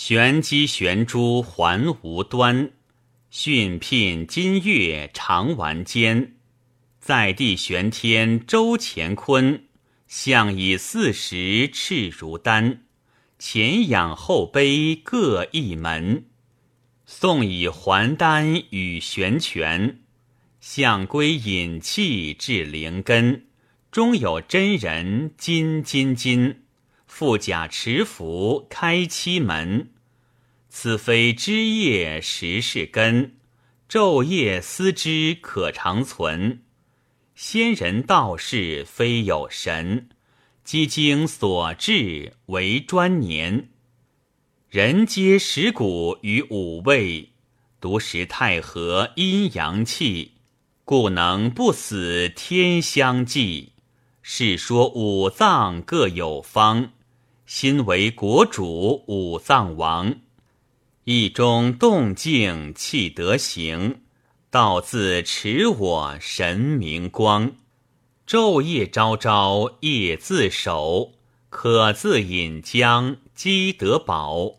玄机玄珠还无端，训聘金月长玩间。在地玄天周乾坤，相以四时赤如丹。前仰后卑各一门，宋以还丹与玄泉，象归隐气至灵根。终有真人金金金，富甲持符开七门。此非枝叶实是根，昼夜思之可长存。仙人道士非有神。积经所至为专年，人皆食谷于五味，独食太和阴阳气，故能不死天相济。是说五脏各有方，心为国主五脏王，意中动静气得行，道自持我神明光。昼夜朝朝夜自守，可自引将积德宝。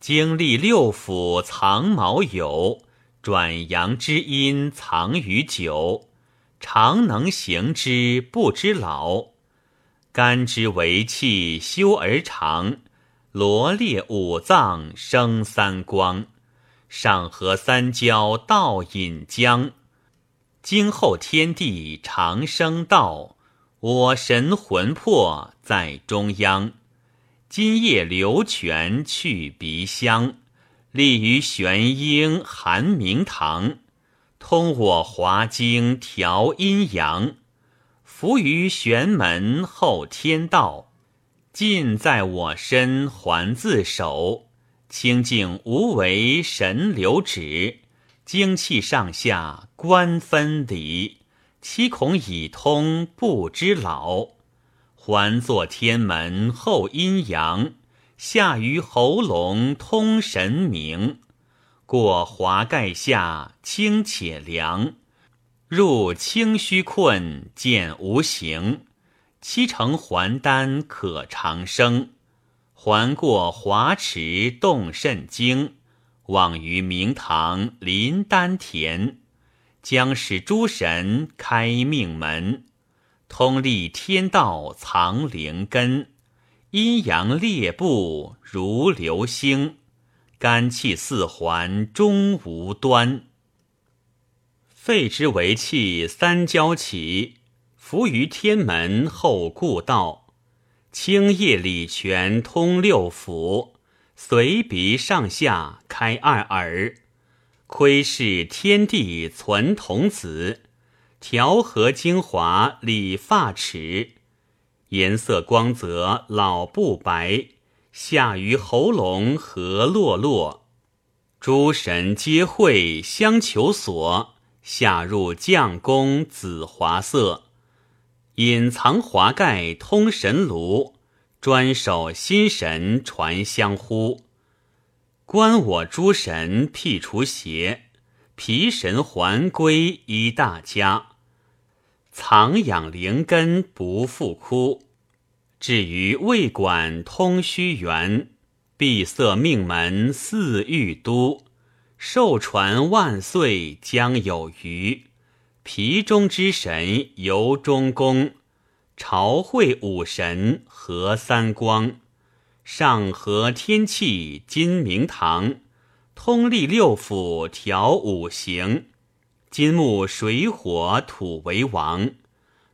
经历六腑藏毛有，转阳之阴藏于久。常能行之不知老，肝之为气修而长。罗列五脏生三光，上合三焦道引将。今后天地长生道，我神魂魄在中央。今夜流泉去鼻香，立于玄阴含明堂，通我华经调阴阳，伏于玄门后天道，尽在我身还自守，清净无为神留止。精气上下观分离，七孔已通不知老。还作天门后阴阳，下于喉咙通神明。过华盖下清且凉，入清虚困见无形。七成还丹可长生，还过华池动肾经。望于明堂临丹田，将使诸神开命门，通历天道藏灵根，阴阳列布如流星，肝气四环终无端。肺之为气三焦起，伏于天门后故道，清液理泉通六腑。随鼻上下开二耳，窥视天地存童子，调和精华理发齿，颜色光泽老不白，下于喉咙和落落，诸神皆会相求索，下入将宫紫华色，隐藏华盖通神炉。专守心神传香呼，观我诸神辟除邪，皮神还归一大家，藏养灵根不复枯。至于未管通虚元，闭塞命门似玉都，寿传万岁将有余。皮中之神游中宫。朝会五神合三光，上合天气金明堂，通历六腑调五行，金木水火土为王，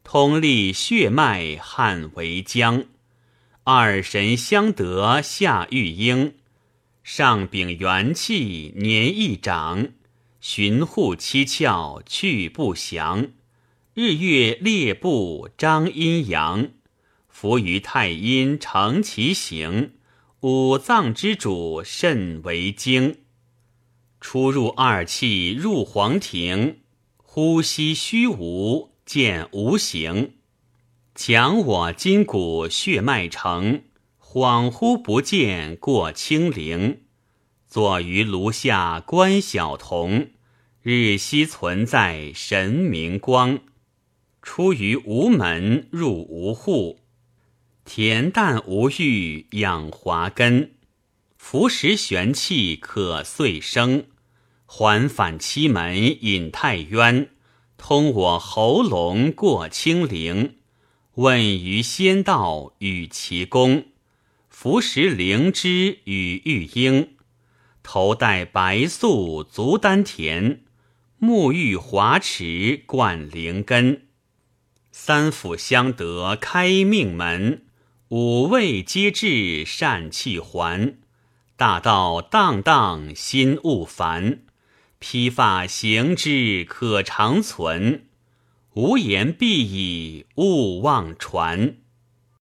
通历血脉汉为江。二神相得下育婴，上禀元气年一长，巡护七窍去不祥。日月列布张阴阳，伏于太阴成其形。五脏之主肾为经，出入二气入黄庭，呼吸虚无见无形。强我筋骨血脉成，恍惚不见过清灵。坐于炉下观小童，日夕存在神明光。出于无门入无户，恬淡无欲养华根。服食玄气可遂生。还返七门隐太渊，通我喉咙过清陵。问于仙道与其功，服食灵芝与玉英。头戴白素足丹田，沐浴华池灌灵根。三府相得开命门，五味皆至善气还。大道荡荡心勿烦。披发行之可长存，无言必以勿忘传。